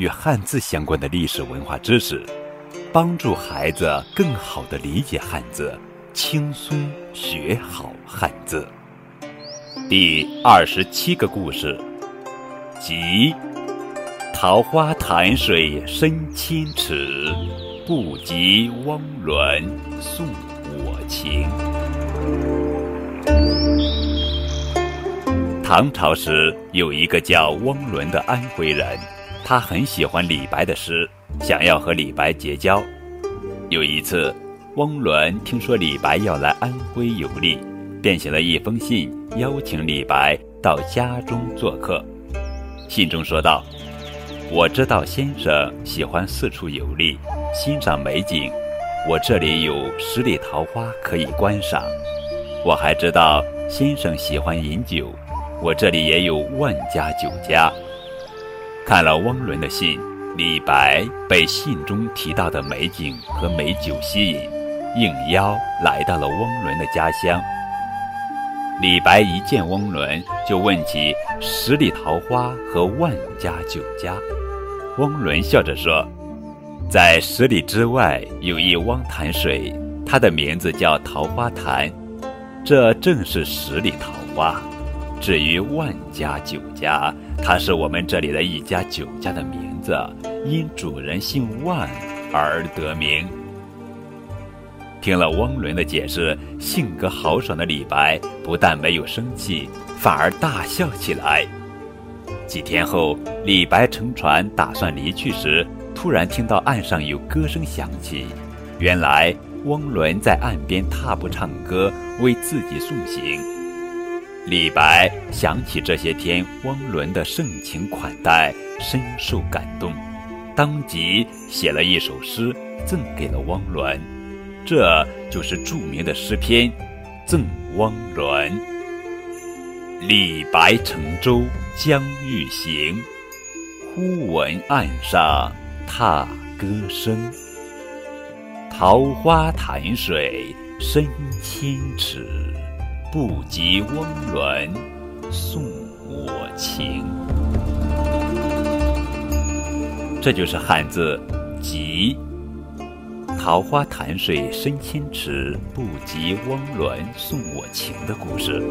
与汉字相关的历史文化知识，帮助孩子更好地理解汉字。轻松学好汉字。第二十七个故事：即桃花潭水深千尺，不及汪伦送我情。唐朝时，有一个叫汪伦的安徽人，他很喜欢李白的诗，想要和李白结交。有一次。汪伦听说李白要来安徽游历，便写了一封信邀请李白到家中做客。信中说道：“我知道先生喜欢四处游历，欣赏美景，我这里有十里桃花可以观赏。我还知道先生喜欢饮酒，我这里也有万家酒家。”看了汪伦的信，李白被信中提到的美景和美酒吸引。应邀来到了汪伦的家乡。李白一见汪伦，就问起十里桃花和万家酒家。汪伦笑着说：“在十里之外有一汪潭水，它的名字叫桃花潭，这正是十里桃花。至于万家酒家，它是我们这里的一家酒家的名字，因主人姓万而得名。”听了汪伦的解释，性格豪爽的李白不但没有生气，反而大笑起来。几天后，李白乘船打算离去时，突然听到岸上有歌声响起。原来汪伦在岸边踏步唱歌，为自己送行。李白想起这些天汪伦的盛情款待，深受感动，当即写了一首诗赠给了汪伦。这就是著名的诗篇《赠汪伦》。李白乘舟将欲行，忽闻岸上踏歌声。桃花潭水深千尺，不及汪伦送我情。这就是汉字“及”。桃花潭水深千尺，不及汪伦送我情的故事。